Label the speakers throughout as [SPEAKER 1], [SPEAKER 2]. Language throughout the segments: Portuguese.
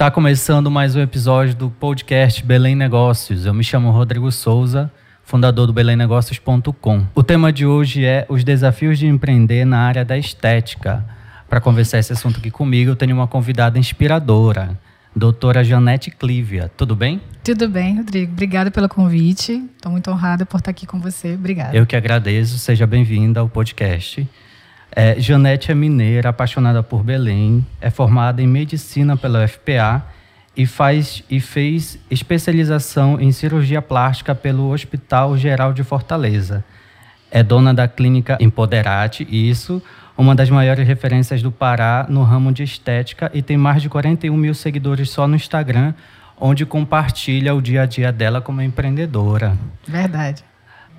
[SPEAKER 1] Está começando mais um episódio do podcast Belém Negócios. Eu me chamo Rodrigo Souza, fundador do belemnegócios.com. O tema de hoje é os desafios de empreender na área da estética. Para conversar esse assunto aqui comigo, eu tenho uma convidada inspiradora, doutora Janete Clívia. Tudo bem?
[SPEAKER 2] Tudo bem, Rodrigo. Obrigada pelo convite. Estou muito honrada por estar aqui com você. Obrigada.
[SPEAKER 1] Eu que agradeço. Seja bem-vinda ao podcast. É, Janete é mineira, apaixonada por Belém, é formada em medicina pela UFPA e, faz, e fez especialização em cirurgia plástica pelo Hospital Geral de Fortaleza. É dona da clínica Empoderate, isso, uma das maiores referências do Pará no ramo de estética e tem mais de 41 mil seguidores só no Instagram, onde compartilha o dia a dia dela como empreendedora.
[SPEAKER 2] Verdade.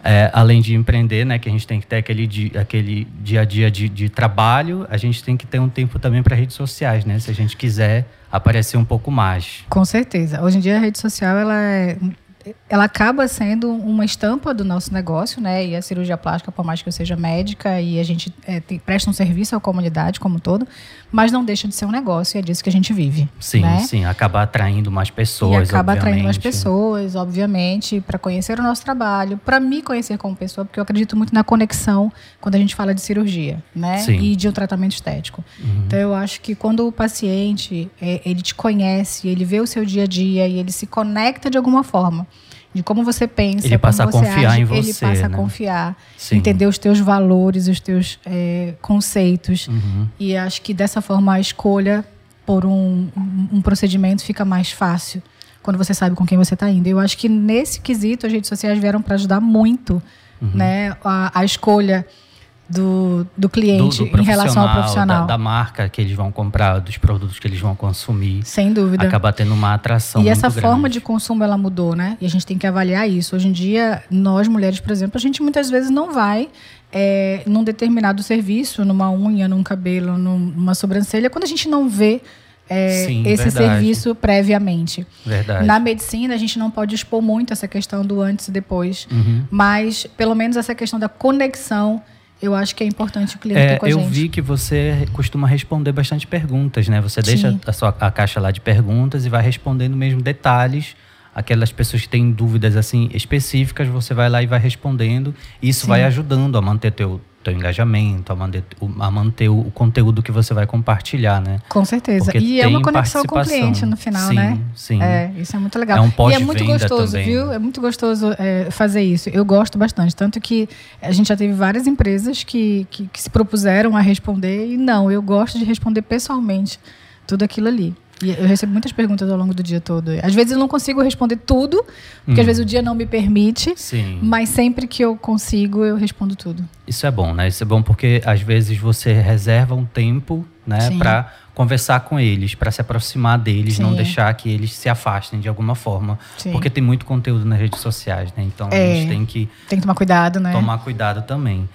[SPEAKER 1] É, além de empreender, né, que a gente tem que ter aquele dia, aquele dia a dia de, de trabalho, a gente tem que ter um tempo também para redes sociais, né, se a gente quiser aparecer um pouco mais.
[SPEAKER 2] Com certeza. Hoje em dia a rede social ela é ela acaba sendo uma estampa do nosso negócio, né? E a cirurgia plástica, por mais que eu seja médica e a gente é, tem, presta um serviço à comunidade como um todo, mas não deixa de ser um negócio e é disso que a gente vive.
[SPEAKER 1] Sim,
[SPEAKER 2] né?
[SPEAKER 1] sim, acaba atraindo mais pessoas.
[SPEAKER 2] E acaba
[SPEAKER 1] obviamente.
[SPEAKER 2] atraindo mais pessoas, obviamente, para conhecer o nosso trabalho, para me conhecer como pessoa, porque eu acredito muito na conexão quando a gente fala de cirurgia, né?
[SPEAKER 1] Sim.
[SPEAKER 2] E de um tratamento estético.
[SPEAKER 1] Uhum.
[SPEAKER 2] Então eu acho que quando o paciente é, ele te conhece, ele vê o seu dia a dia e ele se conecta de alguma forma de como você pensa,
[SPEAKER 1] Ele passa
[SPEAKER 2] como
[SPEAKER 1] a confiar
[SPEAKER 2] age,
[SPEAKER 1] em
[SPEAKER 2] ele
[SPEAKER 1] você,
[SPEAKER 2] passa
[SPEAKER 1] né?
[SPEAKER 2] a confiar,
[SPEAKER 1] Sim.
[SPEAKER 2] entender os teus valores, os teus é, conceitos.
[SPEAKER 1] Uhum.
[SPEAKER 2] E acho que dessa forma a escolha por um, um, um procedimento fica mais fácil quando você sabe com quem você está indo. Eu acho que nesse quesito as redes sociais vieram para ajudar muito,
[SPEAKER 1] Uhum.
[SPEAKER 2] né, a, a escolha do, do cliente
[SPEAKER 1] Do- do
[SPEAKER 2] em relação ao profissional.
[SPEAKER 1] Da, da marca que eles vão comprar, dos produtos que eles vão consumir.
[SPEAKER 2] Sem dúvida.
[SPEAKER 1] Acaba tendo uma atração
[SPEAKER 2] E essa
[SPEAKER 1] muito
[SPEAKER 2] forma
[SPEAKER 1] grande.
[SPEAKER 2] de consumo ela mudou, né? E a gente tem que avaliar isso. Hoje em dia, nós mulheres, por exemplo, a gente muitas vezes não vai é, num determinado serviço, numa unha, num cabelo, num- numa sobrancelha, quando a gente não vê é,
[SPEAKER 1] Sim,
[SPEAKER 2] esse
[SPEAKER 1] verdade.
[SPEAKER 2] serviço previamente.
[SPEAKER 1] Verdade.
[SPEAKER 2] Na medicina, a gente não pode expor muito essa questão do antes e depois,
[SPEAKER 1] Uhum.
[SPEAKER 2] mas pelo menos essa questão da conexão, eu acho que é importante o cliente ter
[SPEAKER 1] É,
[SPEAKER 2] com a
[SPEAKER 1] eu
[SPEAKER 2] gente.
[SPEAKER 1] vi que você costuma responder bastante perguntas, né? Você deixa a, sua, a caixa lá de perguntas e vai respondendo mesmo detalhes. Aquelas pessoas que têm dúvidas assim específicas, você vai lá e vai respondendo. E isso
[SPEAKER 2] Sim.
[SPEAKER 1] vai ajudando a manter teu, teu engajamento, a manter, o- a manter o, o conteúdo que você vai compartilhar, né?
[SPEAKER 2] Com certeza.
[SPEAKER 1] Porque
[SPEAKER 2] e é uma conexão com o cliente no final,
[SPEAKER 1] Sim,
[SPEAKER 2] né?
[SPEAKER 1] sim.
[SPEAKER 2] É, isso é muito legal.
[SPEAKER 1] É um
[SPEAKER 2] e é muito gostoso,
[SPEAKER 1] também.
[SPEAKER 2] viu? É muito gostoso é, fazer isso. Eu gosto bastante. Tanto que a gente já teve várias empresas que, que, que se propuseram a responder e não, eu gosto de responder pessoalmente tudo aquilo ali. E eu recebo muitas perguntas ao longo do dia todo. Às vezes eu não consigo responder tudo, porque
[SPEAKER 1] Hum.
[SPEAKER 2] às vezes o dia não me permite,
[SPEAKER 1] Sim.
[SPEAKER 2] mas sempre que eu consigo, eu respondo tudo.
[SPEAKER 1] Isso é bom, né? Isso é bom porque às vezes você reserva um tempo, né, para conversar com eles, para se aproximar deles, não
[SPEAKER 2] Sim.
[SPEAKER 1] deixar que eles se afastem de alguma forma,
[SPEAKER 2] Sim.
[SPEAKER 1] porque tem muito conteúdo nas redes sociais, né? Então a
[SPEAKER 2] É.
[SPEAKER 1] gente tem que
[SPEAKER 2] Tem que tomar cuidado, né?
[SPEAKER 1] tomar cuidado também.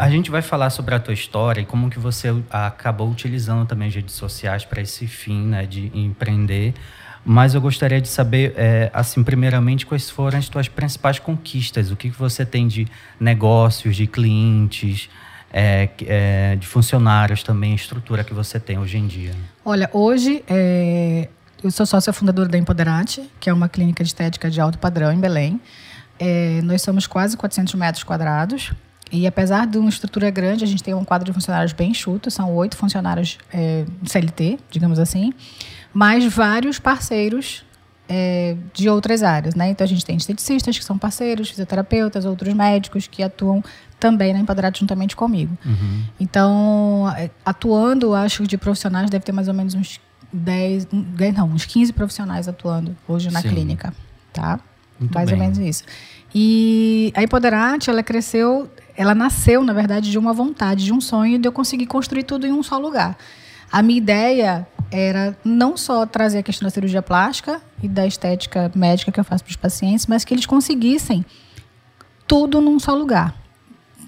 [SPEAKER 1] A gente vai falar sobre a tua história e como que você acabou utilizando também as redes sociais para esse fim, né, de empreender. Mas eu gostaria de saber, é, assim, primeiramente, quais foram as tuas principais conquistas? O que, que você tem de negócios, de clientes, é, é, de funcionários também, a estrutura que você tem hoje em dia?
[SPEAKER 2] Olha, hoje é, eu sou sócia fundadora da Empoderate, que é uma clínica de estética de alto padrão em Belém. É, nós somos quase 400 metros quadrados. E apesar de uma estrutura grande, a gente tem um quadro de funcionários bem enxuto, são oito funcionários é, CLT, digamos assim, mais vários parceiros é, de outras áreas, né? Então a gente tem esteticistas que são parceiros, fisioterapeutas, outros médicos que atuam também na Empoderate juntamente comigo.
[SPEAKER 1] Uhum.
[SPEAKER 2] Então, é, atuando, acho de profissionais deve ter mais ou menos uns 10, um, não, uns 15 profissionais atuando hoje na
[SPEAKER 1] Sim.
[SPEAKER 2] clínica, tá?
[SPEAKER 1] Muito
[SPEAKER 2] mais
[SPEAKER 1] bem.
[SPEAKER 2] ou menos isso. E a Empoderate, ela cresceu, ela nasceu, na verdade, de uma vontade, de um sonho de eu conseguir construir tudo em um só lugar. A minha ideia era não só trazer a questão da cirurgia plástica e da estética médica que eu faço para os pacientes, mas que eles conseguissem tudo num só lugar.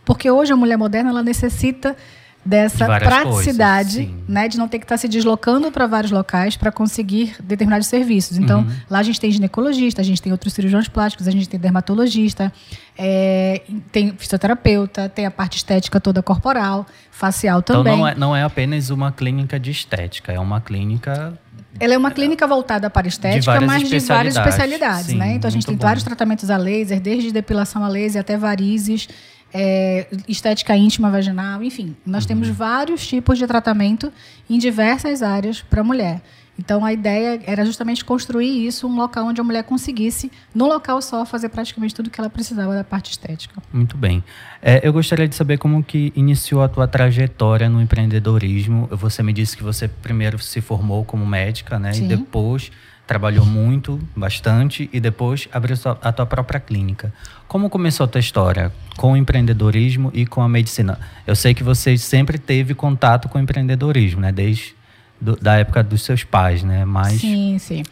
[SPEAKER 2] Porque hoje a mulher moderna ela necessita dessa
[SPEAKER 1] De
[SPEAKER 2] praticidade,
[SPEAKER 1] coisas,
[SPEAKER 2] né, de não ter que estar se deslocando para vários locais para conseguir determinados serviços. Então,
[SPEAKER 1] Uhum.
[SPEAKER 2] lá a gente tem ginecologista, a gente tem outros cirurgiões plásticos, a gente tem dermatologista, é, tem fisioterapeuta, tem a parte estética toda corporal, facial
[SPEAKER 1] Então
[SPEAKER 2] também.
[SPEAKER 1] não é, não é apenas uma clínica de estética, é uma clínica
[SPEAKER 2] Ela é uma clínica voltada para estética, mas de várias especialidades, Sim, né? Então a gente tem bom. vários tratamentos a laser, desde depilação a laser até varizes, é, estética íntima vaginal, enfim. Nós uhum. temos vários tipos de tratamento em diversas áreas para a mulher. Então a ideia era justamente construir isso, um local onde a mulher conseguisse, no local só, fazer praticamente tudo que ela precisava da parte estética.
[SPEAKER 1] Muito bem. É, eu gostaria de saber como que iniciou a tua trajetória no empreendedorismo. Você me disse que você primeiro se formou como médica, né? Sim. E depois trabalhou muito, bastante, e depois abriu a tua própria clínica. Como começou a tua história com o empreendedorismo e com a medicina? Eu sei que você sempre teve contato com o empreendedorismo, né? Desde do, da época dos seus pais, né? Mas...
[SPEAKER 2] Sim, sim.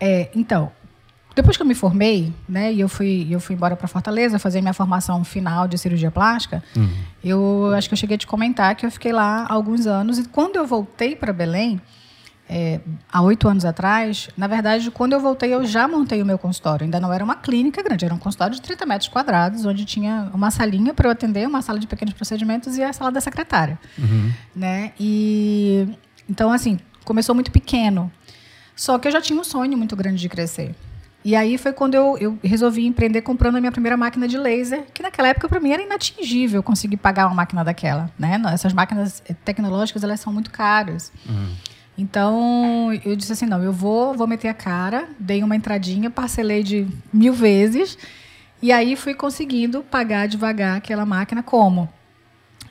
[SPEAKER 2] É, então, depois que eu me formei, né, e eu fui, eu fui embora para Fortaleza fazer minha formação final de cirurgia plástica, uhum. eu acho que eu cheguei a te comentar que eu fiquei lá alguns anos e quando eu voltei para Belém, é, há oito anos atrás, na verdade, quando eu voltei, eu já montei o meu consultório. Ainda não era uma clínica grande, era um consultório de 30 metros quadrados, onde tinha uma salinha para eu atender, uma sala de pequenos procedimentos e a sala da secretária. Uhum. Né? E então, assim, começou muito pequeno. Só que eu já tinha um sonho muito grande de crescer. E aí foi quando eu, eu resolvi empreender comprando a minha primeira máquina de laser, que naquela época para mim era inatingível conseguir pagar uma máquina daquela. Né? Essas máquinas tecnológicas elas são muito caras. Uhum. Então eu disse assim, não, eu vou, vou meter a cara, dei uma entradinha, parcelei de mil vezes e aí fui conseguindo pagar devagar aquela máquina como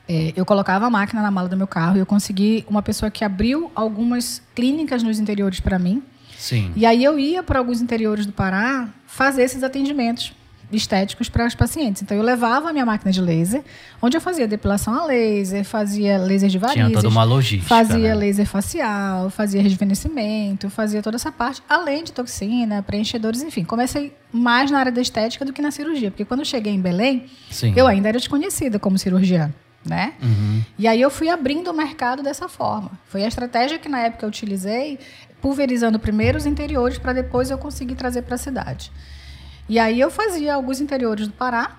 [SPEAKER 2] é, eu colocava a máquina na mala do meu carro e eu consegui uma pessoa que abriu algumas clínicas nos interiores para mim.
[SPEAKER 1] Sim.
[SPEAKER 2] E aí eu ia para alguns interiores do Pará fazer esses atendimentos estéticos para os pacientes. Então eu levava a minha máquina de laser, onde eu fazia depilação a laser, fazia laser de varizes,
[SPEAKER 1] Tinha toda uma logística,
[SPEAKER 2] fazia
[SPEAKER 1] né?
[SPEAKER 2] laser facial, fazia rejuvenescimento, fazia toda essa parte, além de toxina, preenchedores, enfim. Comecei mais na área da estética do que na cirurgia, porque quando eu cheguei em Belém, Sim. eu ainda era desconhecida como cirurgiã né? Uhum. E aí eu fui abrindo o mercado dessa forma. Foi a estratégia que na época eu utilizei, pulverizando primeiro os interiores para depois eu conseguir trazer para a cidade. E aí eu fazia alguns interiores do Pará,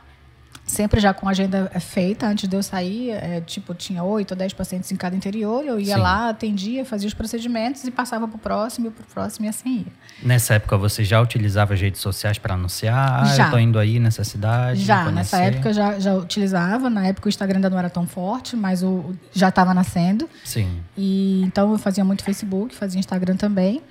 [SPEAKER 2] sempre já com agenda é, feita antes de eu sair, é, tipo, tinha oito ou dez pacientes em cada interior, eu ia Sim. lá, atendia, fazia os procedimentos e passava para o próximo, para o próximo e assim ia.
[SPEAKER 1] Nessa época você já utilizava as redes sociais para anunciar? Ah, já. eu estou indo aí nessa cidade?
[SPEAKER 2] Já, nessa época já, já utilizava, na época o Instagram ainda não era tão forte, mas o, já estava nascendo.
[SPEAKER 1] Sim.
[SPEAKER 2] E, então eu fazia muito Facebook, fazia Instagram também.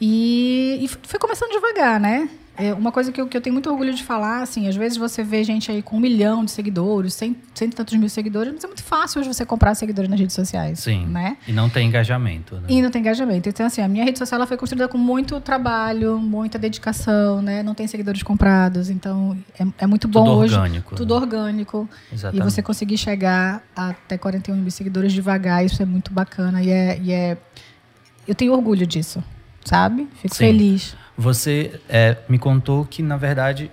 [SPEAKER 2] E, e foi começando devagar, né? É uma coisa que eu, que eu tenho muito orgulho de falar, assim, às vezes você vê gente aí com um milhão de seguidores, cento, cento e tantos mil seguidores, mas é muito fácil hoje você comprar seguidores nas redes sociais.
[SPEAKER 1] Sim.
[SPEAKER 2] Né?
[SPEAKER 1] E não tem engajamento. Né?
[SPEAKER 2] E não tem engajamento. Então, assim, a minha rede social ela foi construída com muito trabalho, muita dedicação, né? Não tem seguidores comprados. Então, é, é muito bom
[SPEAKER 1] tudo
[SPEAKER 2] hoje.
[SPEAKER 1] Orgânico,
[SPEAKER 2] tudo
[SPEAKER 1] né?
[SPEAKER 2] orgânico. Exatamente. E você conseguir chegar até 41 mil seguidores devagar, isso é muito bacana. E é, e é... Eu tenho orgulho disso, sabe? Fico Sim. feliz.
[SPEAKER 1] Você é, me contou que, na verdade,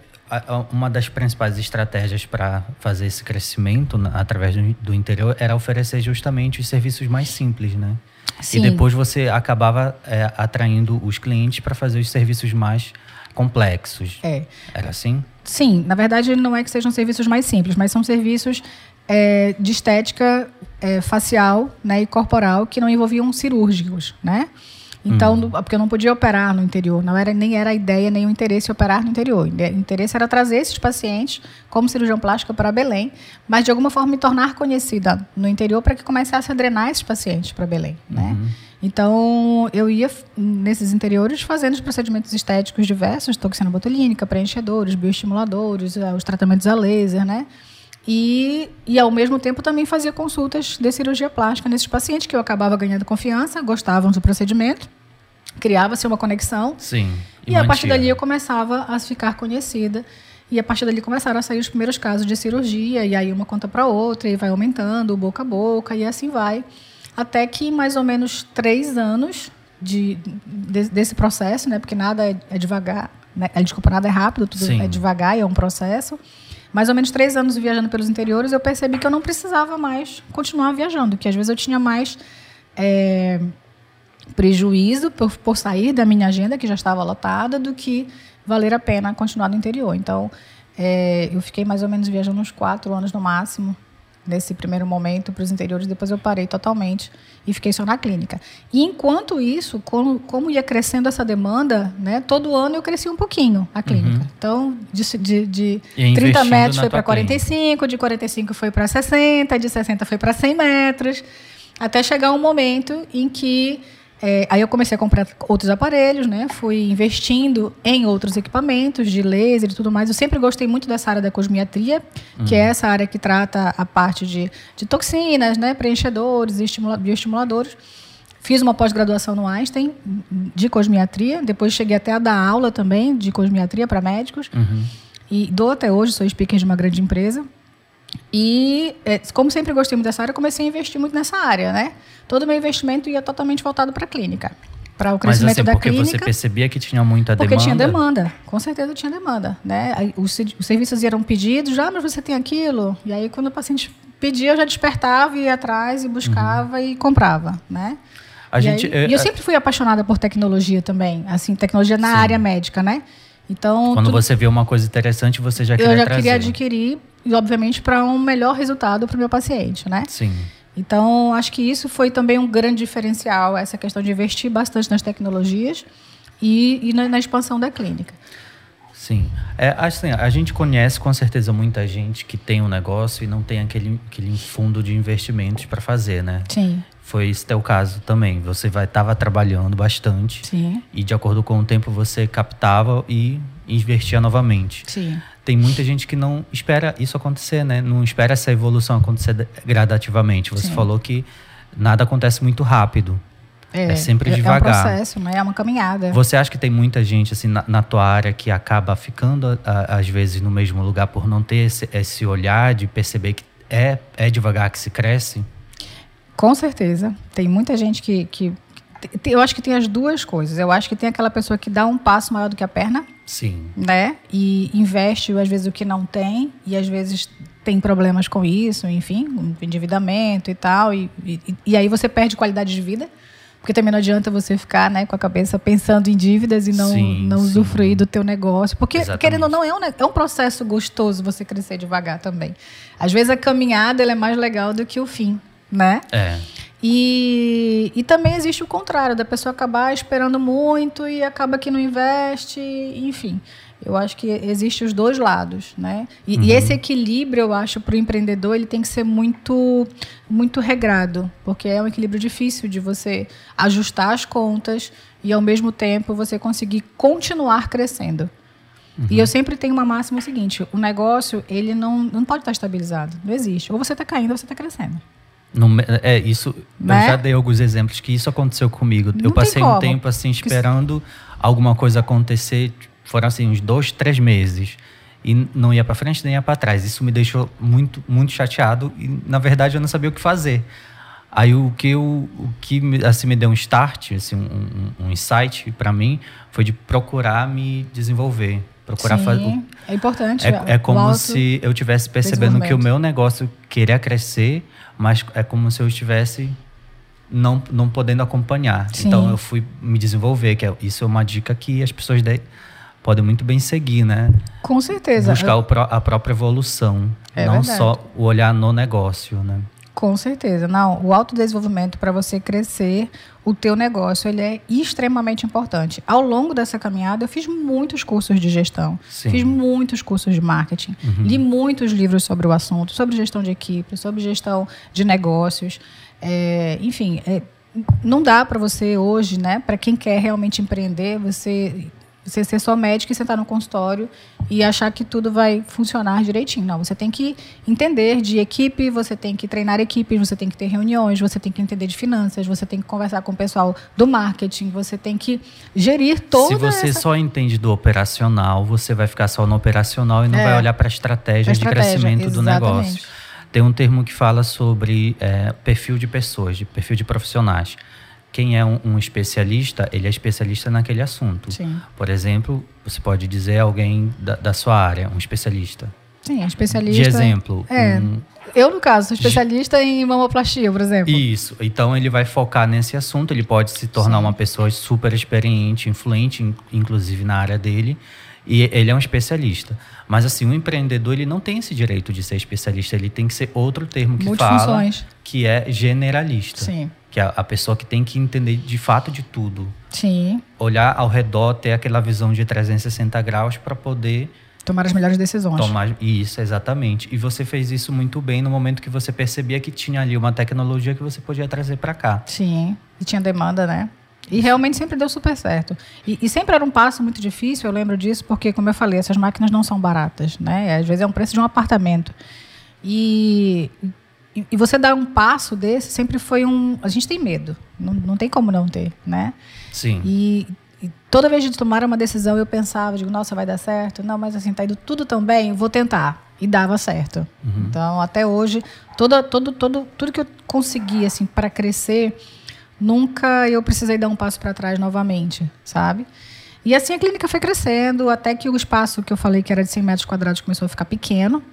[SPEAKER 1] uma das principais estratégias para fazer esse crescimento através do, interior era oferecer justamente os serviços mais simples, né? Sim. E depois você acabava é, atraindo os clientes para fazer os serviços mais complexos.
[SPEAKER 2] É.
[SPEAKER 1] Era assim?
[SPEAKER 2] Sim, na verdade não é que sejam serviços mais simples, mas são serviços é, de estética é, facial né, e corporal que não envolviam cirúrgicos, né? Então, uhum. porque eu não podia operar no interior, não era nem era a ideia nem o interesse operar no interior. O interesse era trazer esses pacientes como cirurgião plástico para Belém, mas de alguma forma me tornar conhecida no interior para que começasse a drenar esses pacientes para Belém, né? Uhum. Então, eu ia nesses interiores fazendo os procedimentos estéticos diversos, toxina botulínica, preenchedores, bioestimuladores, eh, os tratamentos a laser, né? E, e, ao mesmo tempo, também fazia consultas de cirurgia plástica nesses pacientes que eu acabava ganhando confiança, gostavam do procedimento, criava-se uma conexão.
[SPEAKER 1] Sim.
[SPEAKER 2] E, e a partir dali eu começava a ficar conhecida. E a partir dali começaram a sair os primeiros casos de cirurgia, e aí uma conta para outra, e vai aumentando, boca a boca, e assim vai. Até que mais ou menos três anos de, de desse processo, né? Porque nada é, é devagar, né? Desculpa, nada é rápido, tudo Sim. é devagar e é um processo mais ou menos três anos viajando pelos interiores, eu percebi que eu não precisava mais continuar viajando, que às vezes eu tinha mais é, prejuízo por, por sair da minha agenda, que já estava lotada, do que valer a pena continuar no interior. Então, é, eu fiquei mais ou menos viajando uns quatro anos no máximo, nesse primeiro momento para os interiores, depois eu parei totalmente e fiquei só na clínica. E enquanto isso, como, como ia crescendo essa demanda, né, todo ano eu cresci um pouquinho a clínica. Uhum. Então, de, de, de 30 metros foi para 45, de 45 foi para 60, de 60 foi para 100 metros, até chegar um momento em que é, aí eu comecei a comprar outros aparelhos, né? Fui investindo em outros equipamentos de laser e tudo mais. Eu sempre gostei muito dessa área da cosmiatria, uhum. que é essa área que trata a parte de, de toxinas, né? Preenchedores, estimula, bioestimuladores. Fiz uma pós-graduação no Einstein de cosmiatria. Depois cheguei até a dar aula também de cosmiatria para médicos. Uhum. E dou até hoje, sou speaker de uma grande empresa. E, é, como sempre gostei muito dessa área, comecei a investir muito nessa área, né? Todo o meu investimento ia totalmente voltado para a clínica. Para o crescimento Mas, assim, da
[SPEAKER 1] porque
[SPEAKER 2] clínica.
[SPEAKER 1] Porque você percebia que tinha muita
[SPEAKER 2] porque
[SPEAKER 1] demanda?
[SPEAKER 2] Porque tinha demanda. Com certeza tinha demanda. Né? Os, os serviços eram pedidos, já, ah, mas você tem aquilo? E aí, quando o paciente pedia, eu já despertava, ia atrás e buscava uhum. e comprava, né? A e, gente, aí, é, eu sempre fui apaixonada por tecnologia também, assim, tecnologia na sim. área médica, né?
[SPEAKER 1] Então, quando tudo... você vê uma coisa interessante, você já queria
[SPEAKER 2] Eu já
[SPEAKER 1] trazer.
[SPEAKER 2] queria adquirir e obviamente para um melhor resultado para o meu paciente, né?
[SPEAKER 1] Sim.
[SPEAKER 2] Então, acho que isso foi também um grande diferencial, essa questão de investir bastante nas tecnologias e, e na, na, expansão da clínica.
[SPEAKER 1] Sim. É, assim, a gente conhece com certeza muita gente que tem um negócio e não tem aquele, aquele fundo de investimentos para fazer, né?
[SPEAKER 2] Sim.
[SPEAKER 1] Foi esse teu caso também. Você estava trabalhando bastante.
[SPEAKER 2] Sim.
[SPEAKER 1] E de acordo com o tempo você captava e investia novamente.
[SPEAKER 2] Sim
[SPEAKER 1] tem muita gente que não espera isso acontecer, né? Não espera essa evolução acontecer gradativamente. Você Sim. falou que nada acontece muito rápido. É, é sempre devagar.
[SPEAKER 2] É um processo, né? É uma caminhada.
[SPEAKER 1] Você acha que tem muita gente assim na, na tua área que acaba ficando a, às vezes no mesmo lugar por não ter esse, esse olhar de perceber que é, é devagar que se cresce?
[SPEAKER 2] Com certeza. Tem muita gente que, que eu acho que tem as duas coisas. Eu acho que tem aquela pessoa que dá um passo maior do que a perna.
[SPEAKER 1] Sim.
[SPEAKER 2] Né? E investe, às vezes, o que não tem. E, às vezes, tem problemas com isso, enfim, endividamento e tal. E, e, e, aí você perde qualidade de vida. Porque também não adianta você ficar né, com a cabeça pensando em dívidas e não, sim, não sim. usufruir do teu negócio. Porque, Exatamente. querendo ou não, é um, é um processo gostoso você crescer devagar também. Às vezes a caminhada é mais legal do que o fim, né?
[SPEAKER 1] É.
[SPEAKER 2] E, e também existe o contrário, da pessoa acabar esperando muito e acaba que não investe, enfim. Eu acho que existe os dois lados, né? E, uhum. e esse equilíbrio, eu acho, para o empreendedor, ele tem que ser muito, muito regrado, porque é um equilíbrio difícil de você ajustar as contas e, ao mesmo tempo, você conseguir continuar crescendo. Uhum. E eu sempre tenho uma máxima o seguinte: o negócio ele não, não pode estar estabilizado, não existe. Ou você está caindo ou você está crescendo.
[SPEAKER 1] No, é, isso. Né? Eu já dei alguns exemplos que isso aconteceu comigo. Não eu passei um tempo assim esperando alguma coisa acontecer. Foram assim uns dois, três meses e não ia para frente nem ia para trás. Isso me deixou muito, muito chateado e na verdade eu não sabia o que fazer. Aí o que eu, o que assim me deu um start, assim, um, um, insight para mim foi de procurar me desenvolver, procurar fazer.
[SPEAKER 2] É importante.
[SPEAKER 1] É, é como se eu tivesse percebendo que o meu negócio queria crescer mas é como se eu estivesse não, não podendo acompanhar. Sim. Então eu fui me desenvolver, que é, isso é uma dica que as pessoas de, podem muito bem seguir, né?
[SPEAKER 2] Com certeza.
[SPEAKER 1] Buscar eu... a própria evolução, é não verdade. só o olhar no negócio, né?
[SPEAKER 2] Com certeza. Não, o autodesenvolvimento para você crescer o teu negócio, ele é extremamente importante. Ao longo dessa caminhada, eu fiz muitos cursos de gestão, Sim. fiz muitos cursos de marketing, uhum. li muitos livros sobre o assunto, sobre gestão de equipe, sobre gestão de negócios. É, enfim, é, não dá para você hoje, né, para quem quer realmente empreender, você você ser só médico e sentar no consultório e achar que tudo vai funcionar direitinho. Não, você tem que entender de equipe, você tem que treinar equipes, você tem que ter reuniões, você tem que entender de finanças, você tem que conversar com o pessoal do marketing, você tem que gerir toda
[SPEAKER 1] Se você
[SPEAKER 2] essa...
[SPEAKER 1] só entende do operacional, você vai ficar só no operacional e não é, vai olhar para a estratégia, de crescimento exatamente. do negócio. Tem um termo que fala sobre é, perfil de pessoas, de perfil de profissionais quem é um, um, especialista, ele é especialista naquele assunto.
[SPEAKER 2] Sim.
[SPEAKER 1] Por exemplo, você pode dizer alguém da, da sua área, um especialista.
[SPEAKER 2] Sim, é especialista.
[SPEAKER 1] De exemplo.
[SPEAKER 2] É. Um, eu, no caso, sou especialista de... em mamoplastia, por exemplo.
[SPEAKER 1] Isso. Então, ele vai focar nesse assunto, ele pode se tornar Sim. uma pessoa super experiente, influente, inclusive na área dele. E ele é um especialista. Mas assim, o empreendedor ele não tem esse direito de ser especialista, ele tem que ser outro termo que fala que é generalista.
[SPEAKER 2] Sim.
[SPEAKER 1] Que é a pessoa que tem que entender de fato de tudo.
[SPEAKER 2] Sim.
[SPEAKER 1] Olhar ao redor, ter aquela visão de 360 graus para poder
[SPEAKER 2] tomar as melhores decisões.
[SPEAKER 1] Tomar isso, exatamente. E você fez isso muito bem no momento que você percebia que tinha ali uma tecnologia que você podia trazer para cá.
[SPEAKER 2] Sim. E tinha demanda, né? E realmente sempre deu super certo. E, e, sempre era um passo muito difícil, eu lembro disso, porque, como eu falei, essas máquinas não são baratas, né? Às vezes é um preço de um apartamento. E, e, e você dar um passo desse sempre foi um. A gente tem medo, não, não tem como não ter, né?
[SPEAKER 1] Sim.
[SPEAKER 2] E, e toda vez de tomar uma decisão, eu pensava, digo, nossa, vai dar certo? Não, mas assim, tá indo tudo tão bem, vou tentar. E dava certo. Uhum. Então, até hoje, toda, todo, todo, tudo que eu consegui, assim, para crescer nunca eu precisei dar um passo para trás novamente, sabe? E assim a clínica foi crescendo, até que o espaço que eu falei que era de 100 metros quadrados começou a ficar pequeno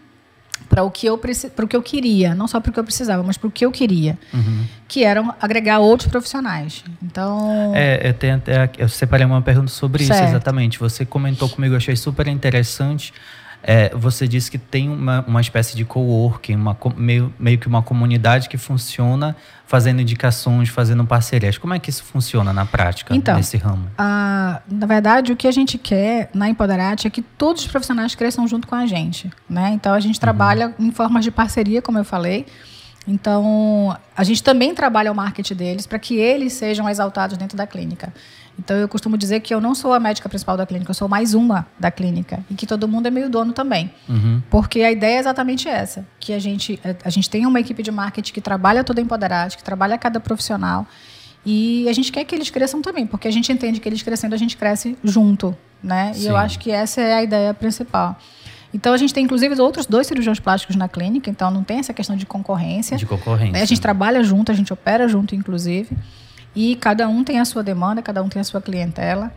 [SPEAKER 2] para o que eu para o que eu queria, não só para o que eu precisava, mas para o que eu queria, uhum. que eram agregar outros profissionais. Então,
[SPEAKER 1] é, eu tenho até eu separei uma pergunta sobre certo. isso exatamente. Você comentou comigo, eu achei super interessante é, você disse que tem uma, uma espécie de coworking, uma, meio, meio que uma comunidade que funciona fazendo indicações, fazendo parcerias. Como é que isso funciona na prática,
[SPEAKER 2] então,
[SPEAKER 1] nesse ramo?
[SPEAKER 2] A, na verdade, o que a gente quer na Empoderate é que todos os profissionais cresçam junto com a gente. Né? Então, a gente uhum. trabalha em formas de parceria, como eu falei. Então, a gente também trabalha o marketing deles para que eles sejam exaltados dentro da clínica. Então, eu costumo dizer que eu não sou a médica principal da clínica, eu sou mais uma da clínica. E que todo mundo é meio dono também. Uhum. Porque a ideia é exatamente essa: que a gente, a gente tem uma equipe de marketing que trabalha toda empoderada, que trabalha cada profissional. E a gente quer que eles cresçam também, porque a gente entende que eles crescendo, a gente cresce junto. Né? E eu acho que essa é a ideia principal. Então a gente tem inclusive outros dois cirurgiões plásticos na clínica, então não tem essa questão de concorrência.
[SPEAKER 1] De concorrência.
[SPEAKER 2] A gente trabalha junto, a gente opera junto, inclusive. E cada um tem a sua demanda, cada um tem a sua clientela.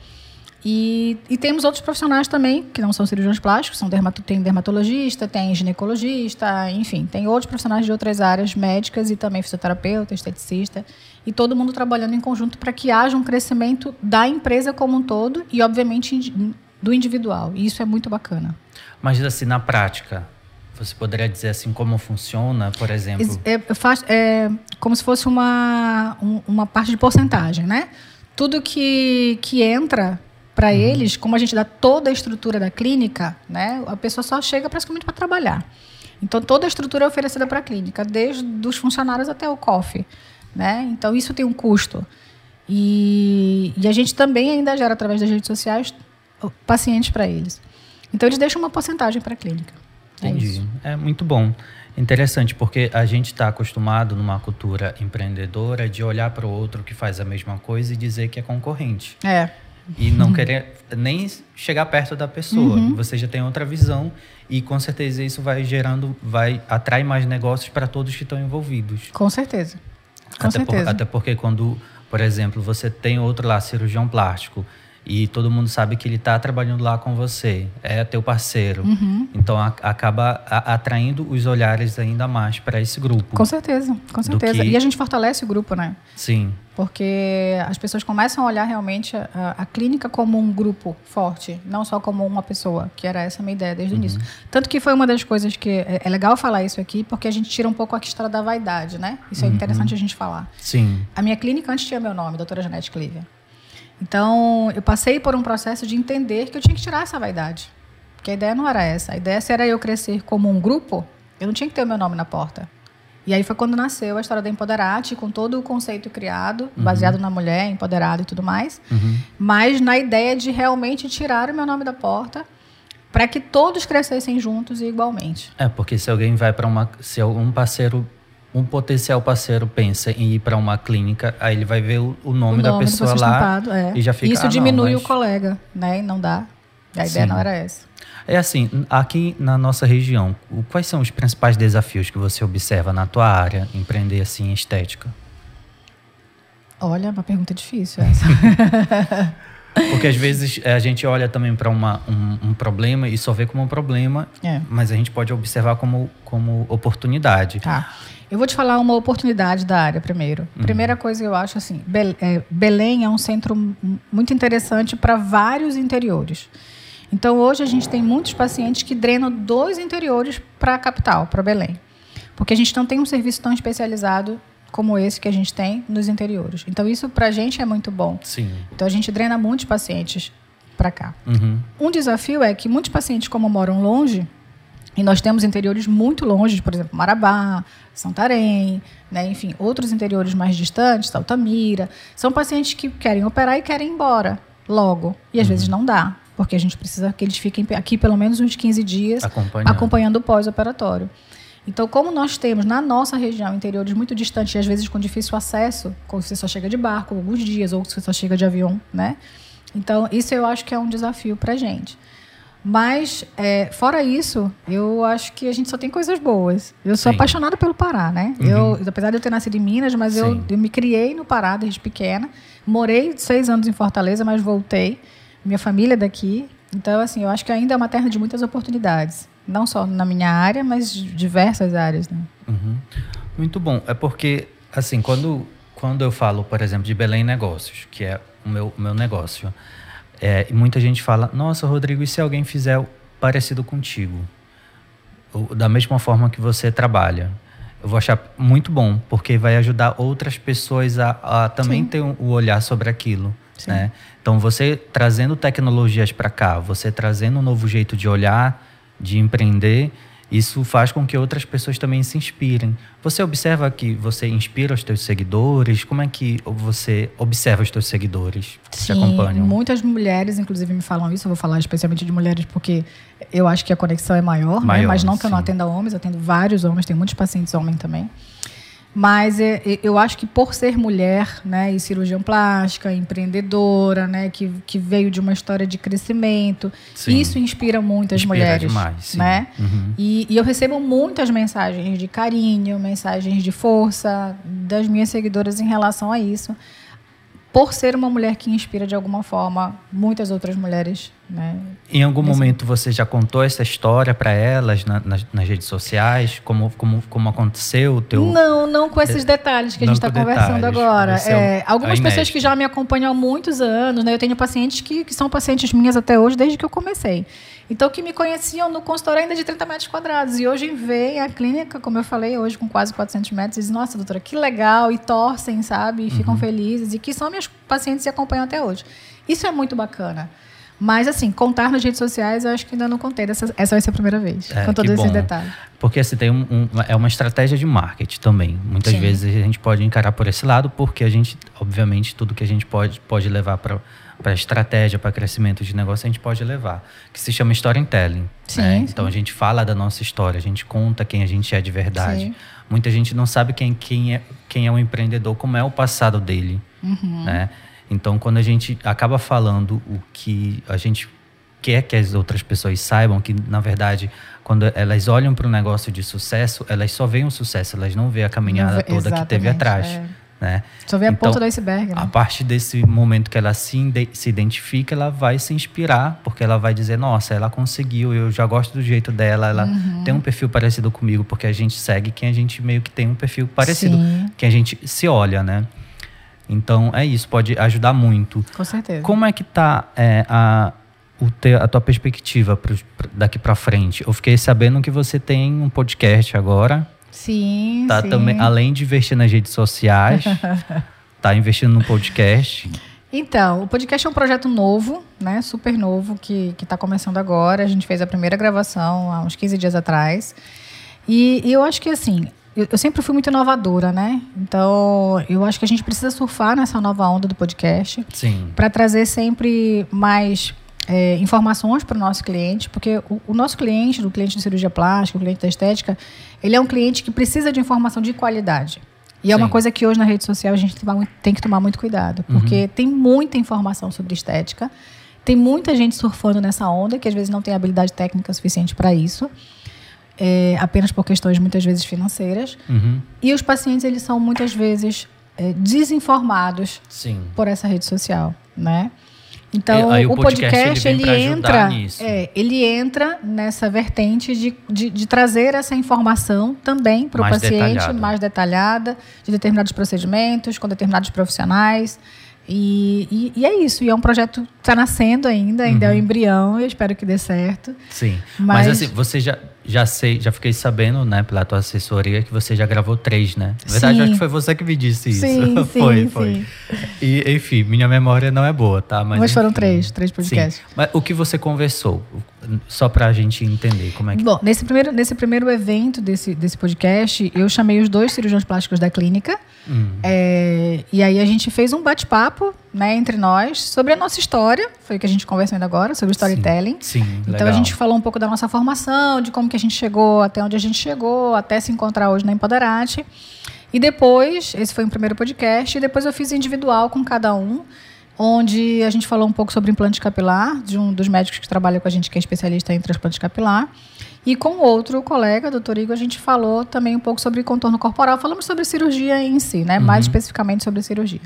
[SPEAKER 2] E, e temos outros profissionais também, que não são cirurgiões plásticos, são dermato, tem dermatologista, tem ginecologista, enfim, tem outros profissionais de outras áreas médicas e também fisioterapeuta, esteticista, e todo mundo trabalhando em conjunto para que haja um crescimento da empresa como um todo e, obviamente, do individual. E isso é muito bacana.
[SPEAKER 1] Mas, assim, na prática, você poderia dizer assim como funciona, por exemplo?
[SPEAKER 2] É, é como se fosse uma, uma parte de porcentagem, né? Tudo que, que entra para uhum. eles, como a gente dá toda a estrutura da clínica, né? A pessoa só chega praticamente para trabalhar. Então toda a estrutura é oferecida para a clínica, desde os funcionários até o COF, né? Então isso tem um custo. E, e a gente também ainda gera através das redes sociais pacientes para eles. Então eles deixam uma porcentagem para a clínica.
[SPEAKER 1] É Entendi. É, é muito bom. Interessante, porque a gente está acostumado numa cultura empreendedora de olhar para o outro que faz a mesma coisa e dizer que é concorrente.
[SPEAKER 2] É.
[SPEAKER 1] E não uhum. querer nem chegar perto da pessoa. Uhum. Você já tem outra visão e com certeza isso vai gerando, vai atrair mais negócios para todos que estão envolvidos.
[SPEAKER 2] Com certeza. Com
[SPEAKER 1] até
[SPEAKER 2] certeza.
[SPEAKER 1] Por, até porque quando, por exemplo, você tem outro lá, cirurgião plástico, e todo mundo sabe que ele está trabalhando lá com você, é teu parceiro. Uhum. Então a, acaba a, atraindo os olhares ainda mais para esse grupo.
[SPEAKER 2] Com certeza, com certeza. Que... E a gente fortalece o grupo, né?
[SPEAKER 1] Sim.
[SPEAKER 2] Porque as pessoas começam a olhar realmente a, a, clínica como um grupo forte, não só como uma pessoa, que era essa a minha ideia desde uhum. o início. Tanto que foi uma das coisas que é, é, legal falar isso aqui, porque a gente tira um pouco a história da vaidade, né? Isso é uhum. interessante a gente falar.
[SPEAKER 1] Sim.
[SPEAKER 2] A minha clínica antes tinha meu nome, doutora Janete Clívia. Então, eu passei por um processo de entender que eu tinha que tirar essa vaidade. Porque a ideia não era essa. A ideia era eu crescer como um grupo, eu não tinha que ter o meu nome na porta. E aí foi quando nasceu a história da Empoderate, com todo o conceito criado, uhum. baseado na mulher, empoderada e tudo mais. Uhum. Mas na ideia de realmente tirar o meu nome da porta para que todos crescessem juntos e igualmente.
[SPEAKER 1] É, porque se alguém vai para uma. Se algum parceiro um potencial parceiro pensa em ir para uma clínica, aí ele vai ver o, o, nome, o nome, da pessoa lá
[SPEAKER 2] é.
[SPEAKER 1] e já fica.
[SPEAKER 2] Isso
[SPEAKER 1] ah,
[SPEAKER 2] diminui
[SPEAKER 1] não, mas...
[SPEAKER 2] o colega, né? E não dá. A ideia Sim. não era essa.
[SPEAKER 1] É assim, aqui na nossa região, quais são os principais desafios que você observa na tua área, empreender assim estética?
[SPEAKER 2] Olha, uma pergunta difícil essa.
[SPEAKER 1] Porque às vezes a gente olha também para um, um, problema e só vê como um problema, é. mas a gente pode observar como, como oportunidade.
[SPEAKER 2] Tá. Eu vou te falar uma oportunidade da área primeiro. Uhum. Primeira coisa eu acho assim, é, Belém é um centro muito interessante para vários interiores. Então, hoje a gente tem muitos pacientes que drenam dos interiores para a capital, para Belém. Porque a gente não tem um serviço tão especializado como esse que a gente tem nos interiores. Então, isso para a gente é muito bom.
[SPEAKER 1] Sim.
[SPEAKER 2] Então, a gente drena muitos pacientes para cá.
[SPEAKER 1] Uhum.
[SPEAKER 2] Um desafio é que muitos pacientes, como moram longe, e nós temos interiores muito longe, por exemplo, Marabá, Santarém, né, enfim, outros interiores mais distantes, Altamira, são pacientes que querem operar e querem ir embora logo. E às
[SPEAKER 1] Uhum.
[SPEAKER 2] vezes não dá, porque a gente precisa que eles fiquem aqui pelo menos uns 15 dias
[SPEAKER 1] Acompanhando.
[SPEAKER 2] acompanhando o pós-operatório. Então, como nós temos na nossa região interiores muito distantes e às vezes com difícil acesso, quando você só chega de barco alguns dias ou você só chega de avião, né? Então, isso eu acho que é um desafio para gente. Mas, é, fora isso, eu acho que a gente só tem coisas boas. Eu sou
[SPEAKER 1] Sim.
[SPEAKER 2] apaixonada pelo Pará, né? Eu, apesar de eu ter nascido em Minas, mas eu, eu me criei no Pará desde pequena. Morei seis anos em Fortaleza, mas voltei. Minha família é daqui. Então, assim, eu acho que ainda é uma terra de muitas oportunidades. Não só na minha área, mas diversas áreas. Né?
[SPEAKER 1] Uhum. Muito bom. É porque, assim, quando, quando eu falo, por exemplo, de Belém Negócios, que é o meu, o meu negócio, é, e muita gente fala: Nossa, Rodrigo, e se alguém fizer parecido contigo? Ou da mesma forma que você trabalha? Eu vou achar muito bom, porque vai ajudar outras pessoas a, a também
[SPEAKER 2] Sim.
[SPEAKER 1] ter um- o olhar sobre aquilo. Né? Então, você trazendo tecnologias para cá, você trazendo um novo jeito de olhar, de empreender, isso faz com que outras pessoas também se inspirem. Você observa que você inspira os teus seguidores? Como é que você observa os teus seguidores que te acompanham?
[SPEAKER 2] muitas mulheres, inclusive, me falam isso. Eu vou falar especialmente de mulheres porque eu acho que a conexão é maior, né?
[SPEAKER 1] Maior,
[SPEAKER 2] mas não que eu não
[SPEAKER 1] sim.
[SPEAKER 2] atenda homens, eu atendo vários homens, tem muitos pacientes homens também. Mas é, é, eu acho que por ser mulher, né, e cirurgião plástica, empreendedora, né, que, que veio de uma história de crescimento,
[SPEAKER 1] Sim.
[SPEAKER 2] isso inspira muitas
[SPEAKER 1] Inspira
[SPEAKER 2] mulheres,
[SPEAKER 1] demais, sim.
[SPEAKER 2] né?
[SPEAKER 1] Uhum.
[SPEAKER 2] E, e eu recebo muitas mensagens de carinho, mensagens de força das minhas seguidoras em relação a isso, por ser uma mulher que inspira de alguma forma muitas outras mulheres, né?
[SPEAKER 1] Em algum
[SPEAKER 2] Nesse-
[SPEAKER 1] momento você já contou essa história para elas na- nas, nas redes sociais? Como, como, como aconteceu o teu.
[SPEAKER 2] Não, não com esses detalhes que a gente está conversando agora.
[SPEAKER 1] Esse é
[SPEAKER 2] É, algumas
[SPEAKER 1] é
[SPEAKER 2] pessoas que já me acompanham há muitos anos, né? Eu tenho pacientes que, que são pacientes minhas até hoje, desde que eu comecei. Então, que me conheciam no consultório ainda de 30 metros quadrados. E hoje vêm a clínica, como eu falei, hoje com quase 400 metros, e dizem, nossa, doutora, que legal, e torcem, sabe? E
[SPEAKER 1] Uhum.
[SPEAKER 2] ficam felizes, e que são minhas pacientes e acompanham até hoje. Isso é muito bacana. Mas, assim, contar nas redes sociais, eu acho que ainda não contei. Dessa, essa vai ser a primeira vez,
[SPEAKER 1] É,
[SPEAKER 2] com todos esses
[SPEAKER 1] bom.
[SPEAKER 2] detalhes.
[SPEAKER 1] Porque assim, tem um, um- é uma estratégia de marketing também. Muitas
[SPEAKER 2] Sim.
[SPEAKER 1] vezes a gente pode encarar por esse lado, porque a gente, obviamente, tudo que a gente pode, pode levar para para estratégia, para crescimento de negócio, a gente pode levar. Que se chama storytelling.
[SPEAKER 2] Sim,
[SPEAKER 1] né?
[SPEAKER 2] sim.
[SPEAKER 1] Então a gente fala da nossa história, a gente conta quem a gente é de verdade.
[SPEAKER 2] Sim.
[SPEAKER 1] Muita gente não sabe quem, quem, é, quem é um empreendedor, como é o passado dele.
[SPEAKER 2] Uhum.
[SPEAKER 1] né? Então, quando a gente acaba falando o que a gente quer que as outras pessoas saibam, que na verdade, quando elas olham para um negócio de sucesso, elas só veem o sucesso, elas não veem a caminhada
[SPEAKER 2] vê-
[SPEAKER 1] toda que teve atrás.
[SPEAKER 2] é.
[SPEAKER 1] Né?
[SPEAKER 2] Só vê a
[SPEAKER 1] Então,
[SPEAKER 2] ponta do iceberg, né?
[SPEAKER 1] A partir desse momento que ela se, se identifica, ela vai se inspirar, porque ela vai dizer: Nossa, ela conseguiu, eu já gosto do jeito dela, ela
[SPEAKER 2] Uhum.
[SPEAKER 1] tem um perfil parecido comigo, porque a gente segue quem a gente meio que tem um perfil parecido,
[SPEAKER 2] Sim.
[SPEAKER 1] quem a gente se olha, né? Então é isso, pode ajudar muito.
[SPEAKER 2] Com certeza.
[SPEAKER 1] Como é que tá é, a, o teu- a tua perspectiva pra- daqui para frente? Eu fiquei sabendo que você tem um podcast agora,
[SPEAKER 2] Sim,
[SPEAKER 1] tá
[SPEAKER 2] sim.
[SPEAKER 1] também além de investir nas redes sociais, tá investindo no podcast.
[SPEAKER 2] Então, o podcast é um projeto novo, né? Super novo, que está começando agora. A gente fez a primeira gravação há uns 15 dias atrás. E, e eu acho que, assim, eu, eu sempre fui muito inovadora, né? Então, eu acho que a gente precisa surfar nessa nova onda do podcast
[SPEAKER 1] Sim.
[SPEAKER 2] para trazer sempre mais é, informações para o nosso cliente, porque o, o nosso cliente, o cliente de cirurgia plástica, o cliente da estética, ele é um cliente que precisa de informação de qualidade. E é uma
[SPEAKER 1] Sim.
[SPEAKER 2] coisa que hoje na rede social a gente tem que tomar muito- tem que tomar muito cuidado, porque tem muita informação sobre estética, tem muita gente surfando nessa onda que às vezes não tem habilidade técnica suficiente para isso, é, apenas por questões muitas vezes financeiras.
[SPEAKER 1] Uhum.
[SPEAKER 2] E os pacientes eles são muitas vezes é, desinformados
[SPEAKER 1] Sim.
[SPEAKER 2] por essa rede social, né? Então,
[SPEAKER 1] aí o
[SPEAKER 2] o
[SPEAKER 1] podcast,
[SPEAKER 2] podcast,
[SPEAKER 1] ele
[SPEAKER 2] ele, entra, é, ele entra nessa vertente de, de, de trazer essa informação também para o paciente,
[SPEAKER 1] detalhada.
[SPEAKER 2] mais detalhada, de determinados procedimentos, com determinados profissionais. E, e, e, é isso, e é um projeto que está nascendo ainda, ainda uhum. é um embrião, eu espero que dê certo.
[SPEAKER 1] Sim. Mas, Mas assim, você já, já sei, já fiquei sabendo, né, pela tua assessoria, que você já gravou três, né? Na verdade, sim. acho que foi você que me disse isso.
[SPEAKER 2] Sim,
[SPEAKER 1] foi,
[SPEAKER 2] sim,
[SPEAKER 1] foi.
[SPEAKER 2] Sim.
[SPEAKER 1] E, enfim, minha memória não é boa, tá?
[SPEAKER 2] Mas, Mas foram três, três podcasts. Sim.
[SPEAKER 1] Mas o que você conversou? Só para a gente entender como é que.
[SPEAKER 2] Bom, nesse primeiro, nesse primeiro evento desse, desse podcast, eu chamei os dois cirurgiões plásticos da clínica. Hum. É, e aí a gente fez um bate-papo né, entre nós sobre a nossa história. Foi o que a gente conversou ainda agora, sobre storytelling.
[SPEAKER 1] Sim, sim
[SPEAKER 2] Então
[SPEAKER 1] legal.
[SPEAKER 2] a gente falou um pouco da nossa formação, de como que a gente chegou até onde a gente chegou, até se encontrar hoje na Empoderate. E depois, esse foi o primeiro podcast, e depois eu fiz individual com cada um onde a gente falou um pouco sobre implante capilar, de um dos médicos que trabalha com a gente, que é especialista em transplante capilar. E com outro colega, doutor Igor, a gente falou também um pouco sobre contorno corporal. Falamos sobre cirurgia em si, né? Uhum. mais especificamente sobre cirurgia.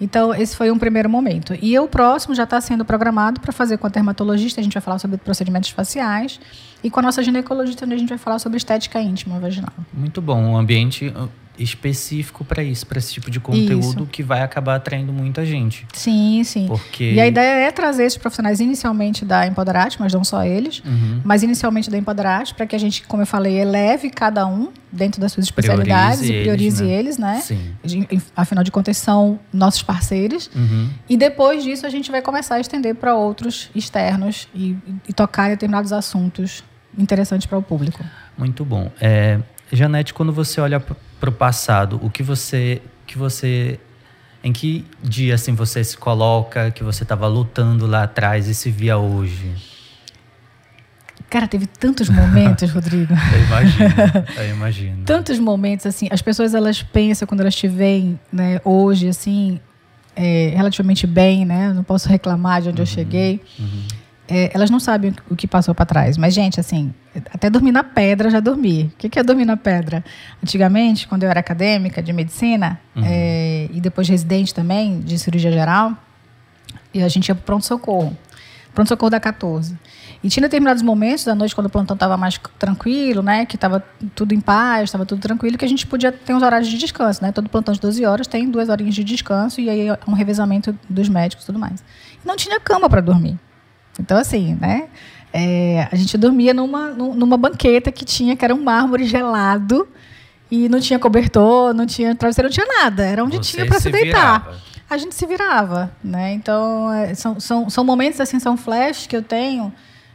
[SPEAKER 2] Então, esse foi um primeiro momento. E o próximo já está sendo programado para fazer com a dermatologista, a gente vai falar sobre procedimentos faciais, e com a nossa ginecologista, onde a gente vai falar sobre estética íntima vaginal.
[SPEAKER 1] Muito bom. Um ambiente específico para isso, para esse tipo de conteúdo
[SPEAKER 2] isso.
[SPEAKER 1] que vai acabar atraindo muita gente.
[SPEAKER 2] Sim, sim.
[SPEAKER 1] Porque...
[SPEAKER 2] E a ideia é trazer esses profissionais inicialmente da Empoderate, mas não só eles,
[SPEAKER 1] uhum.
[SPEAKER 2] mas inicialmente da Empoderate, para que a gente, como eu falei, eleve cada um dentro das suas especialidades priorize e priorize eles, né?
[SPEAKER 1] Eles, né?
[SPEAKER 2] Sim. Afinal de contas, são nossos parceiros.
[SPEAKER 1] Uhum.
[SPEAKER 2] E depois disso, a gente vai começar a estender para outros externos e, e tocar determinados assuntos interessantes para o público.
[SPEAKER 1] Muito bom. É, Janete, quando você olha para o passado, o que você, que você, em que dia assim você se coloca, que você estava lutando lá atrás e se via hoje?
[SPEAKER 2] Cara, teve tantos momentos, Rodrigo.
[SPEAKER 1] eu imagino, eu imagino.
[SPEAKER 2] tantos momentos assim. As pessoas elas pensam quando elas te veem, né, hoje assim, é, relativamente bem, né? Não posso reclamar de onde uhum, eu cheguei.
[SPEAKER 1] Uhum
[SPEAKER 2] é, elas não sabem o que passou para trás. Mas, gente, assim, até dormir na pedra já dormi. O que é dormir na pedra? Antigamente, quando eu era acadêmica de medicina uhum. é, e depois residente também de cirurgia geral, e a gente ia para pronto-socorro. Pronto-socorro da 14. E tinha determinados momentos da noite, quando o plantão estava mais tranquilo, né? Que estava tudo em paz, estava tudo tranquilo, que a gente podia ter uns horários de descanso, né? Todo plantão de 12 horas tem duas horinhas de descanso e aí um revezamento dos médicos e tudo mais. Não tinha cama para dormir. Então, assim, né? É, a gente dormia numa, numa banqueta que tinha, que era um mármore gelado, e não tinha cobertor, não tinha travesseiro, não tinha nada. Era onde
[SPEAKER 1] Você
[SPEAKER 2] tinha para se,
[SPEAKER 1] se
[SPEAKER 2] deitar.
[SPEAKER 1] Virava.
[SPEAKER 2] A gente se virava, né? Então, é, são, são, são momentos, assim, são flashes que eu tenho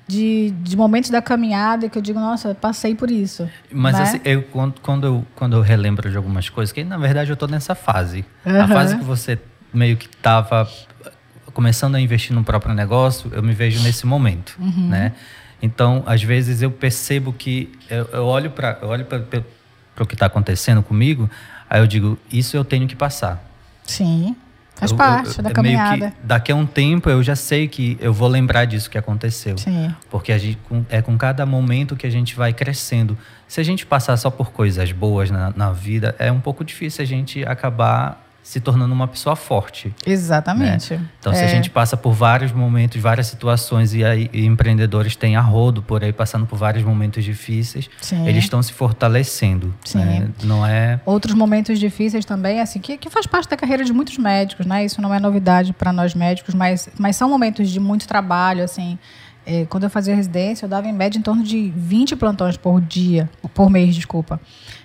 [SPEAKER 2] de, de momentos da caminhada que eu digo, nossa, passei por isso.
[SPEAKER 1] Mas
[SPEAKER 2] né?
[SPEAKER 1] assim, eu, quando, quando, eu, quando eu relembro de algumas coisas, que na verdade eu estou nessa fase.
[SPEAKER 2] Uhum.
[SPEAKER 1] A fase que você meio que estava começando a investir no próprio negócio, eu me vejo nesse momento,
[SPEAKER 2] uhum.
[SPEAKER 1] né? Então, às vezes eu percebo que eu, eu olho para olho para o que está acontecendo comigo, aí eu digo isso eu tenho que passar.
[SPEAKER 2] Sim, faz eu, parte eu, da caminhada.
[SPEAKER 1] daqui a um tempo eu já sei que eu vou lembrar disso que aconteceu.
[SPEAKER 2] Sim.
[SPEAKER 1] Porque a gente, é com cada momento que a gente vai crescendo. Se a gente passar só por coisas boas na, na vida, é um pouco difícil a gente acabar se tornando uma pessoa forte.
[SPEAKER 2] Exatamente.
[SPEAKER 1] Né? Então,
[SPEAKER 2] é.
[SPEAKER 1] se a gente passa por vários momentos, várias situações, e aí e empreendedores têm a rodo por aí, passando por vários momentos difíceis,
[SPEAKER 2] Sim.
[SPEAKER 1] eles estão se fortalecendo.
[SPEAKER 2] Sim.
[SPEAKER 1] Né? Não é...
[SPEAKER 2] Outros momentos difíceis também, assim, que, que faz parte da carreira de muitos médicos, né? Isso não é novidade para nós médicos, mas, mas são momentos de muito trabalho, assim. É, quando eu fazia residência, eu dava em média em torno de 20 plantões por dia, por mês, desculpa.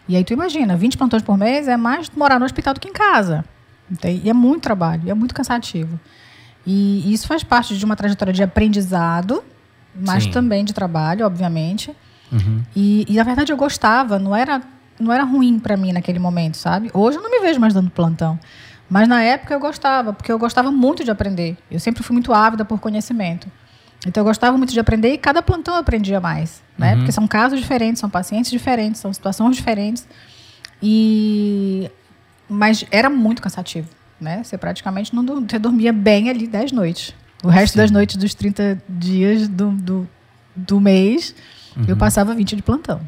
[SPEAKER 2] E aí tu imagina, 20 plantões por mês é mais morar no hospital do que em casa. E é muito trabalho, é muito cansativo. E isso faz parte de uma trajetória de aprendizado, mas
[SPEAKER 1] Sim.
[SPEAKER 2] também de trabalho, obviamente.
[SPEAKER 1] Uhum.
[SPEAKER 2] E, e, na verdade eu gostava, não era, não era ruim para mim naquele momento, sabe? Hoje eu não me vejo mais dando plantão. Mas na época eu gostava, porque eu gostava muito de aprender. Eu sempre fui muito ávida por conhecimento. Então eu gostava muito de aprender e cada plantão eu aprendia mais, né?
[SPEAKER 1] Uhum.
[SPEAKER 2] Porque são casos diferentes, são pacientes diferentes, são situações diferentes. E mas era muito cansativo, né? Você praticamente não você dormia bem ali 10 noites. O resto
[SPEAKER 1] Sim.
[SPEAKER 2] das noites dos 30 dias do, do, do mês,
[SPEAKER 1] Uhum.
[SPEAKER 2] eu passava 20 de plantão.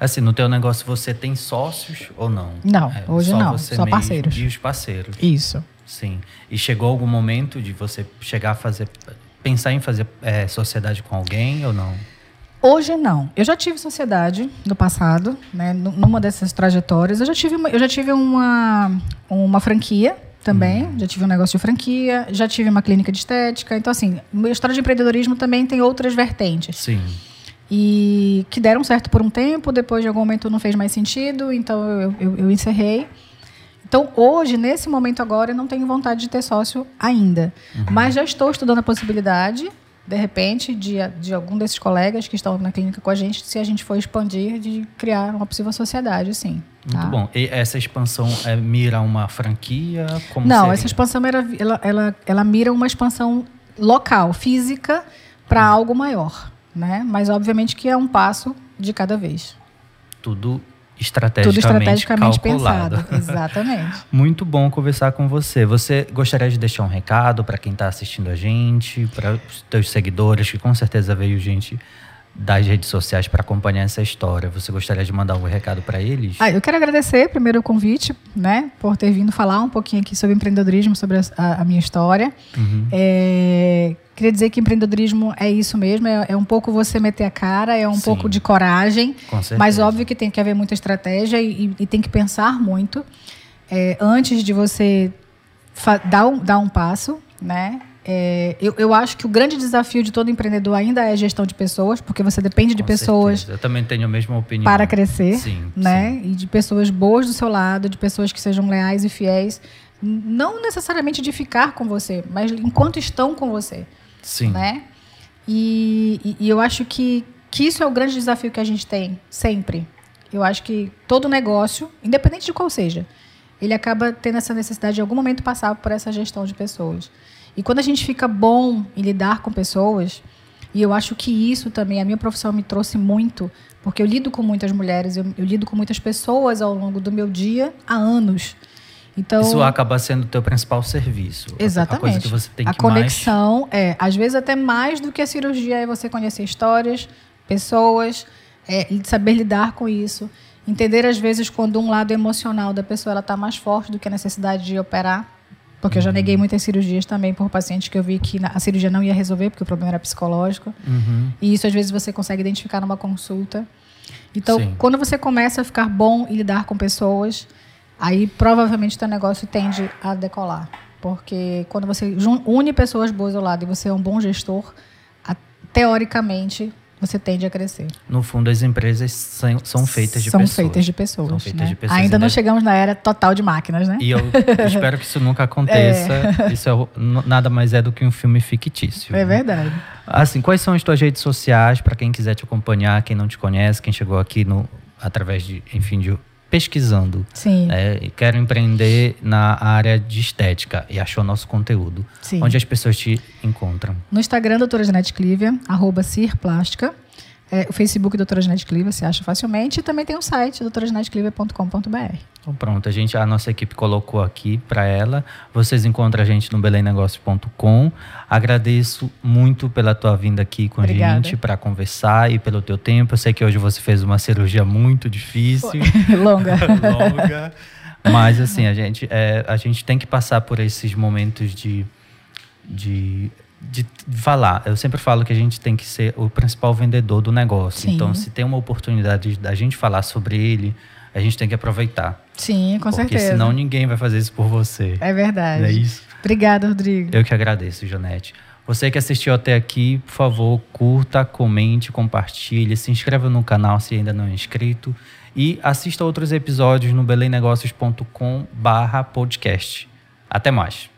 [SPEAKER 1] Assim, no teu negócio você tem sócios ou não?
[SPEAKER 2] Não,
[SPEAKER 1] É,
[SPEAKER 2] hoje
[SPEAKER 1] só
[SPEAKER 2] não, só parceiros.
[SPEAKER 1] E os parceiros.
[SPEAKER 2] Isso.
[SPEAKER 1] Sim. E chegou algum momento de você chegar a fazer, pensar em fazer é, sociedade com alguém ou não?
[SPEAKER 2] Hoje não. Eu já tive sociedade no passado, né? Numa dessas trajetórias, eu já tive uma, eu já tive uma, uma franquia, também, já tive um negócio de franquia, já tive uma clínica de estética. Então, assim, minha história de empreendedorismo também tem outras vertentes.
[SPEAKER 1] Sim.
[SPEAKER 2] E que deram certo por um tempo, depois de algum momento não fez mais sentido, então eu, eu, eu encerrei. Então, hoje, nesse momento agora, eu não tenho vontade de ter sócio ainda. Mas já estou estudando a possibilidade, de repente, de, de algum desses colegas que estão na clínica com a gente, se a gente for expandir, de criar uma possível sociedade, sim.
[SPEAKER 1] Muito
[SPEAKER 2] tá?
[SPEAKER 1] bom. E essa expansão é, mira uma franquia? Como
[SPEAKER 2] Não,
[SPEAKER 1] seria?
[SPEAKER 2] essa expansão era, ela, ela, ela mira uma expansão local, física, para algo maior. Né? Mas, obviamente, que é um passo de cada vez.
[SPEAKER 1] Tudo estrategicamente,
[SPEAKER 2] Tudo estrategicamente
[SPEAKER 1] calculado.
[SPEAKER 2] pensado. Exatamente.
[SPEAKER 1] Muito bom conversar com você. Você gostaria de deixar um recado para quem está assistindo a gente, para os teus seguidores, que com certeza veio gente das redes sociais para acompanhar essa história. Você gostaria de mandar algum recado para eles?
[SPEAKER 2] Ah, eu quero agradecer primeiro o convite, né, por ter vindo falar um pouquinho aqui sobre empreendedorismo, sobre a, a- minha história.
[SPEAKER 1] Uhum.
[SPEAKER 2] É, queria dizer que empreendedorismo é isso mesmo, é, é um pouco você meter a cara, é um
[SPEAKER 1] Sim.
[SPEAKER 2] pouco de coragem, mas óbvio que tem que haver muita estratégia e, e tem que pensar muito é, antes de você dar um, dar um passo, né? É, eu, eu acho que o grande desafio de todo empreendedor ainda é a gestão de pessoas, porque você depende de
[SPEAKER 1] Com
[SPEAKER 2] pessoas
[SPEAKER 1] certeza. Eu também tenho a mesma opinião.
[SPEAKER 2] para crescer,
[SPEAKER 1] Sim,
[SPEAKER 2] né?
[SPEAKER 1] sim.
[SPEAKER 2] E de pessoas boas do seu lado, de pessoas que sejam leais e fiéis, não necessariamente de ficar com você, mas enquanto estão com você,
[SPEAKER 1] Sim.
[SPEAKER 2] né? E, e- e eu acho que, que isso é o grande desafio que a gente tem sempre. Eu acho que todo negócio, independente de qual seja, ele acaba tendo essa necessidade de em algum momento passar por essa gestão de pessoas. E quando a gente fica bom em lidar com pessoas, e eu acho que isso também, a minha profissão me trouxe muito, porque eu lido com muitas mulheres, eu, eu lido com muitas pessoas ao longo do meu dia há anos. Então,
[SPEAKER 1] Isso acaba sendo o teu principal serviço. A
[SPEAKER 2] Exatamente.
[SPEAKER 1] coisa que você tem
[SPEAKER 2] a
[SPEAKER 1] que mais...
[SPEAKER 2] conexão é, às vezes até mais do que a cirurgia é você conhecer histórias, pessoas, é, saber lidar com isso, entender às vezes quando um lado emocional da pessoa ela está mais forte do que a necessidade de operar, porque eu já neguei
[SPEAKER 1] Uhum.
[SPEAKER 2] muitas cirurgias também por pacientes que eu vi que a cirurgia não ia resolver porque o problema era psicológico.
[SPEAKER 1] Uhum.
[SPEAKER 2] E isso às vezes você consegue identificar numa consulta. Então,
[SPEAKER 1] Sim.
[SPEAKER 2] quando você começa a ficar bom e lidar com pessoas, aí provavelmente teu negócio tende a decolar. Porque quando você une pessoas boas ao lado e você é um bom gestor, a- teoricamente você tende a crescer.
[SPEAKER 1] No fundo, as empresas são, são feitas de
[SPEAKER 2] São
[SPEAKER 1] pessoas.
[SPEAKER 2] feitas de pessoas.
[SPEAKER 1] São feitas
[SPEAKER 2] né?
[SPEAKER 1] de pessoas.
[SPEAKER 2] Ainda não
[SPEAKER 1] Ainda-
[SPEAKER 2] chegamos na era total de máquinas, né?
[SPEAKER 1] E eu espero que isso nunca aconteça. Isso é o- n- nada mais é do que um filme fictício.
[SPEAKER 2] É verdade.
[SPEAKER 1] Assim, quais são as tuas redes sociais para quem quiser te acompanhar, quem não te conhece, quem chegou aqui no através de, enfim, de pesquisando,
[SPEAKER 2] Sim.
[SPEAKER 1] né, quero empreender na área de estética e achou nosso conteúdo.
[SPEAKER 2] Sim.
[SPEAKER 1] Onde as pessoas te encontram?
[SPEAKER 2] No Instagram, doutora Janete Clívia, arroba cirplástica. É, o Facebook, doutora Janete Clívia, se acha facilmente. E também tem o site, doutorajaneteclívia.com.br.
[SPEAKER 1] Então pronto, a gente a nossa equipe colocou aqui para ela. Vocês encontram a gente no belemnegócio.com. Agradeço muito pela tua vinda aqui com
[SPEAKER 2] Obrigada.
[SPEAKER 1] a gente para conversar e pelo teu tempo. Eu sei que hoje você fez uma cirurgia muito difícil,
[SPEAKER 2] Longa.
[SPEAKER 1] longa, mas assim a gente é, a gente tem que passar por esses momentos de de de falar. Eu sempre falo que a gente tem que ser o principal vendedor do negócio.
[SPEAKER 2] Sim.
[SPEAKER 1] Então, se tem uma oportunidade da gente falar sobre ele, a gente tem que aproveitar.
[SPEAKER 2] Sim, com
[SPEAKER 1] Porque
[SPEAKER 2] certeza.
[SPEAKER 1] senão ninguém vai fazer isso por você.
[SPEAKER 2] É verdade.
[SPEAKER 1] Não é isso?
[SPEAKER 2] Obrigada, Rodrigo.
[SPEAKER 1] Eu que agradeço, Janete. Você que assistiu até aqui, por favor, curta, comente, compartilhe, se inscreva no canal se ainda não é inscrito e assista outros episódios no belemnegócios.com barra podcast. Até mais.